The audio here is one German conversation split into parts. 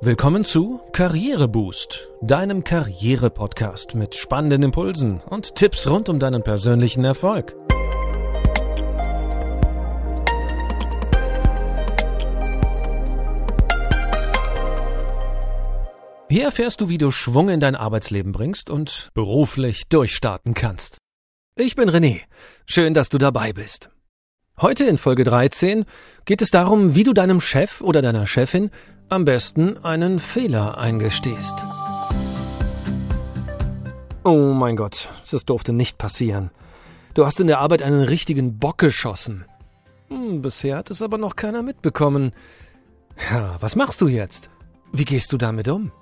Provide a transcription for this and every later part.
Willkommen zu Karriereboost, deinem Karriere-Podcast mit spannenden Impulsen und Tipps rund um deinen persönlichen Erfolg. Hier erfährst du, wie du Schwung in dein Arbeitsleben bringst und beruflich durchstarten kannst. Ich bin René. Schön, dass du dabei bist. Heute in Folge 13 geht es darum, wie du deinem Chef oder deiner Chefin am besten einen Fehler eingestehst. Oh mein Gott, das durfte nicht passieren. Du hast in der Arbeit einen richtigen Bock geschossen. Hm, bisher hat es aber noch keiner mitbekommen. Ja, was machst du jetzt? Wie gehst du damit um?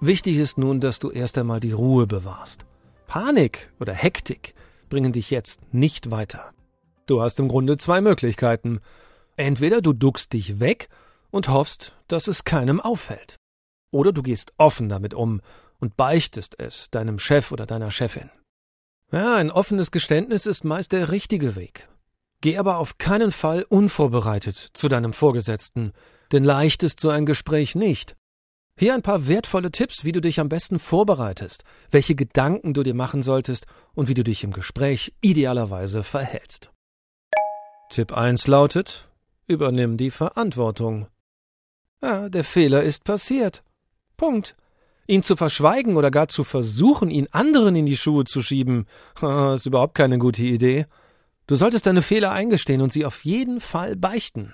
Wichtig ist nun, dass du erst einmal die Ruhe bewahrst. Panik oder Hektik bringen dich jetzt nicht weiter. Du hast im Grunde zwei Möglichkeiten. Entweder du duckst dich weg und hoffst, dass es keinem auffällt. Oder du gehst offen damit um und beichtest es deinem Chef oder deiner Chefin. Ja, ein offenes Geständnis ist meist der richtige Weg. Geh aber auf keinen Fall unvorbereitet zu deinem Vorgesetzten, denn leicht ist so ein Gespräch nicht. Hier ein paar wertvolle Tipps, wie du dich am besten vorbereitest, welche Gedanken du dir machen solltest und wie du dich im Gespräch idealerweise verhältst. Tipp 1 lautet, übernimm die Verantwortung. Ah, der Fehler ist passiert. Punkt. Ihn zu verschweigen oder gar zu versuchen, ihn anderen in die Schuhe zu schieben, ist überhaupt keine gute Idee. Du solltest deine Fehler eingestehen und sie auf jeden Fall beichten.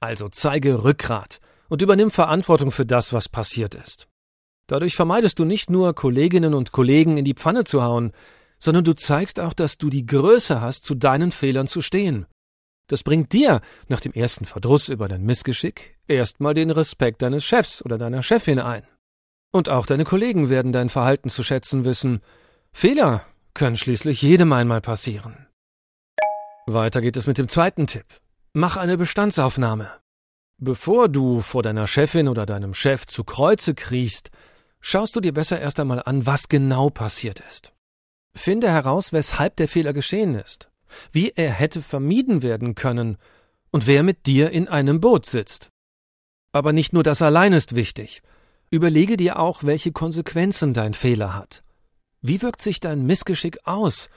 Also zeige Rückgrat und übernimm Verantwortung für das, was passiert ist. Dadurch vermeidest du nicht nur Kolleginnen und Kollegen in die Pfanne zu hauen, sondern du zeigst auch, dass du die Größe hast, zu deinen Fehlern zu stehen. Das bringt dir, nach dem ersten Verdruss über dein Missgeschick, erstmal den Respekt deines Chefs oder deiner Chefin ein. Und auch deine Kollegen werden dein Verhalten zu schätzen wissen. Fehler können schließlich jedem einmal passieren. Weiter geht es mit dem zweiten Tipp. Mach eine Bestandsaufnahme. Bevor du vor deiner Chefin oder deinem Chef zu Kreuze kriechst, schaust du dir besser erst einmal an, was genau passiert ist. Finde heraus, weshalb der Fehler geschehen ist wie er hätte vermieden werden können und wer mit dir in einem Boot sitzt. Aber nicht nur das allein ist wichtig. Überlege dir auch, welche Konsequenzen dein Fehler hat. Wie wirkt sich dein Missgeschick aus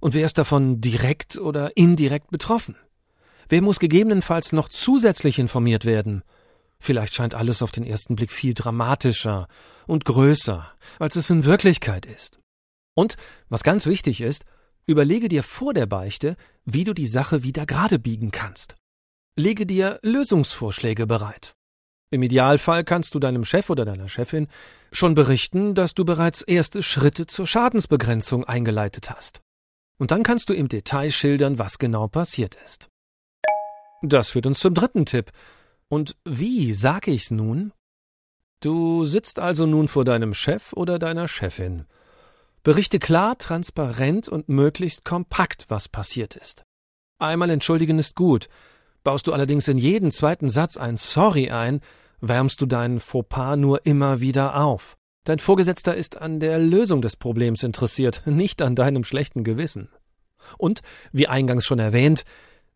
und wer ist davon direkt oder indirekt betroffen? Wer muss gegebenenfalls noch zusätzlich informiert werden? Vielleicht scheint alles auf den ersten Blick viel dramatischer und größer, als es in Wirklichkeit ist. Und, was ganz wichtig ist, Überlege dir vor der Beichte, wie du die Sache wieder gerade biegen kannst. Lege dir Lösungsvorschläge bereit. Im Idealfall kannst du deinem Chef oder deiner Chefin schon berichten, dass du bereits erste Schritte zur Schadensbegrenzung eingeleitet hast. Und dann kannst du im Detail schildern, was genau passiert ist. Das führt uns zum dritten Tipp. Und wie sag ich's nun? Du sitzt also nun vor deinem Chef oder deiner Chefin. Berichte klar, transparent und möglichst kompakt, was passiert ist. Einmal entschuldigen ist gut. Baust du allerdings in jeden zweiten Satz ein Sorry ein, wärmst du deinen Fauxpas nur immer wieder auf. Dein Vorgesetzter ist an der Lösung des Problems interessiert, nicht an deinem schlechten Gewissen. Und, wie eingangs schon erwähnt,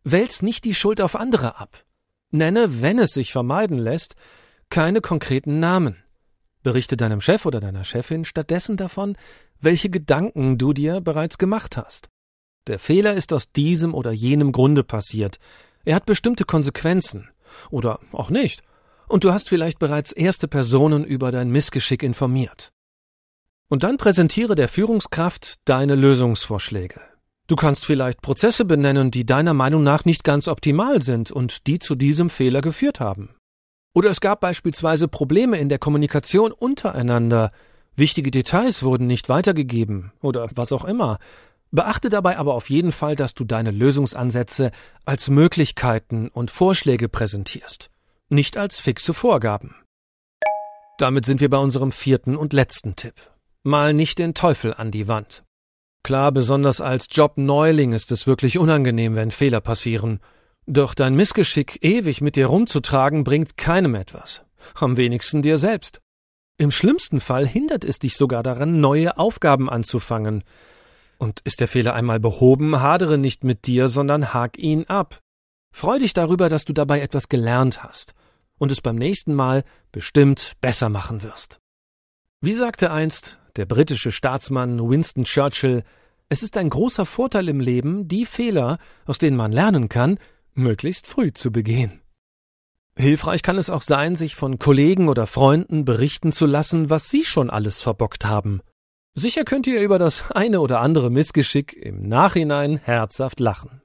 wälz nicht die Schuld auf andere ab. Nenne, wenn es sich vermeiden lässt, keine konkreten Namen. Berichte deinem Chef oder deiner Chefin stattdessen davon, welche Gedanken du dir bereits gemacht hast. Der Fehler ist aus diesem oder jenem Grunde passiert. Er hat bestimmte Konsequenzen. Oder auch nicht. Und du hast vielleicht bereits erste Personen über dein Missgeschick informiert. Und dann präsentiere der Führungskraft deine Lösungsvorschläge. Du kannst vielleicht Prozesse benennen, die deiner Meinung nach nicht ganz optimal sind und die zu diesem Fehler geführt haben. Oder es gab beispielsweise Probleme in der Kommunikation untereinander, Wichtige Details wurden nicht weitergegeben oder was auch immer. Beachte dabei aber auf jeden Fall, dass du deine Lösungsansätze als Möglichkeiten und Vorschläge präsentierst, nicht als fixe Vorgaben. Damit sind wir bei unserem vierten und letzten Tipp. Mal nicht den Teufel an die Wand. Klar, besonders als Jobneuling ist es wirklich unangenehm, wenn Fehler passieren. Doch dein Missgeschick ewig mit dir rumzutragen bringt keinem etwas. Am wenigsten dir selbst. Im schlimmsten Fall hindert es dich sogar daran, neue Aufgaben anzufangen. Und ist der Fehler einmal behoben, hadere nicht mit dir, sondern hak ihn ab. Freu dich darüber, dass du dabei etwas gelernt hast. und es beim nächsten Mal bestimmt besser machen wirst. Wie sagte einst der britische Staatsmann Winston Churchill, es ist ein großer Vorteil im Leben, die Fehler, aus denen man lernen kann, möglichst früh zu begehen. Hilfreich kann es auch sein, sich von Kollegen oder Freunden berichten zu lassen, was sie schon alles verbockt haben. Sicher könnt ihr über das eine oder andere Missgeschick im Nachhinein herzhaft lachen.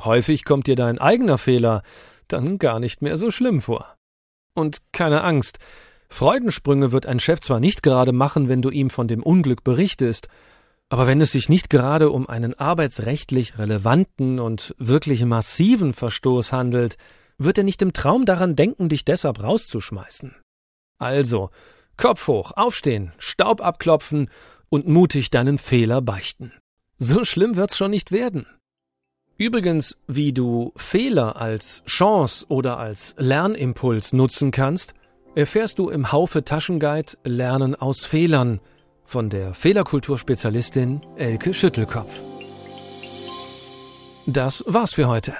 Häufig kommt dir dein eigener Fehler dann gar nicht mehr so schlimm vor. Und keine Angst, Freudensprünge wird ein Chef zwar nicht gerade machen, wenn du ihm von dem Unglück berichtest, aber wenn es sich nicht gerade um einen arbeitsrechtlich relevanten und wirklich massiven Verstoß handelt, wird er nicht im Traum daran denken, dich deshalb rauszuschmeißen. Also, Kopf hoch, aufstehen, Staub abklopfen und mutig deinen Fehler beichten. So schlimm wird's schon nicht werden. Übrigens, wie du Fehler als Chance oder als Lernimpuls nutzen kannst, erfährst du im Haufe Taschenguide Lernen aus Fehlern von der Fehlerkulturspezialistin Elke Schüttelkopf. Das war's für heute.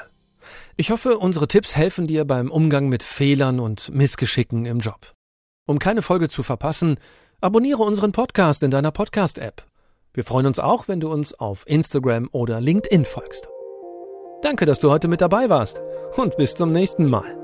Ich hoffe, unsere Tipps helfen dir beim Umgang mit Fehlern und Missgeschicken im Job. Um keine Folge zu verpassen, abonniere unseren Podcast in deiner Podcast-App. Wir freuen uns auch, wenn du uns auf Instagram oder LinkedIn folgst. Danke, dass du heute mit dabei warst und bis zum nächsten Mal.